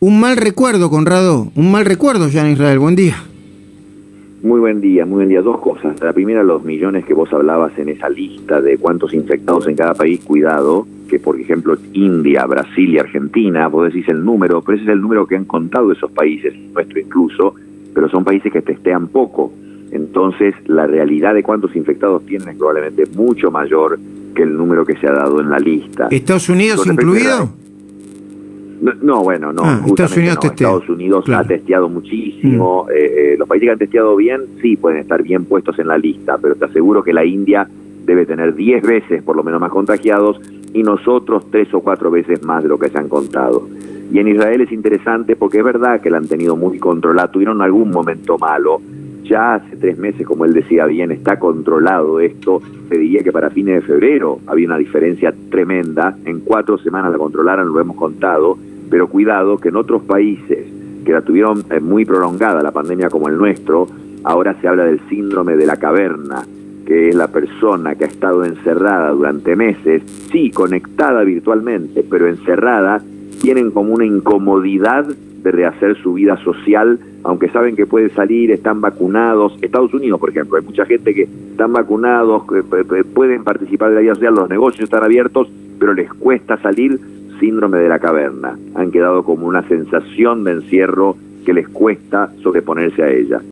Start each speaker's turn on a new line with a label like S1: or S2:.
S1: Un mal recuerdo, Conrado, un mal recuerdo ya en Israel. Buen día.
S2: Muy buen día, muy buen día. Dos cosas. La primera, los millones que vos hablabas en esa lista de cuántos infectados en cada país, cuidado, que por ejemplo India, Brasil y Argentina, vos decís el número, pero ese es el número que han contado esos países, nuestro incluso, pero son países que testean poco. Entonces, la realidad de cuántos infectados tienen es probablemente mucho mayor que el número que se ha dado en la lista.
S1: ¿Estados Unidos incluido?
S2: No, bueno, no.
S1: Ah, Estados Unidos,
S2: Estados Unidos ha testeado muchísimo. Mm. Eh, eh, los países que han testeado bien, sí, pueden estar bien puestos en la lista, pero te aseguro que la India debe tener 10 veces por lo menos más contagiados y nosotros tres o cuatro veces más de lo que se han contado. Y en Israel es interesante porque es verdad que la han tenido muy controlada, tuvieron algún momento malo. Ya hace tres meses, como él decía bien, está controlado esto. Se diría que para fines de febrero había una diferencia tremenda. En cuatro semanas la controlaron, lo hemos contado pero cuidado que en otros países que la tuvieron eh, muy prolongada la pandemia como el nuestro, ahora se habla del síndrome de la caverna, que es la persona que ha estado encerrada durante meses, sí, conectada virtualmente, pero encerrada, tienen como una incomodidad de rehacer su vida social, aunque saben que puede salir, están vacunados. Estados Unidos, por ejemplo, hay mucha gente que están vacunados, que pueden participar de la vida social, los negocios están abiertos, pero les cuesta salir síndrome de la caverna. Han quedado como una sensación de encierro que les cuesta sobreponerse a ella.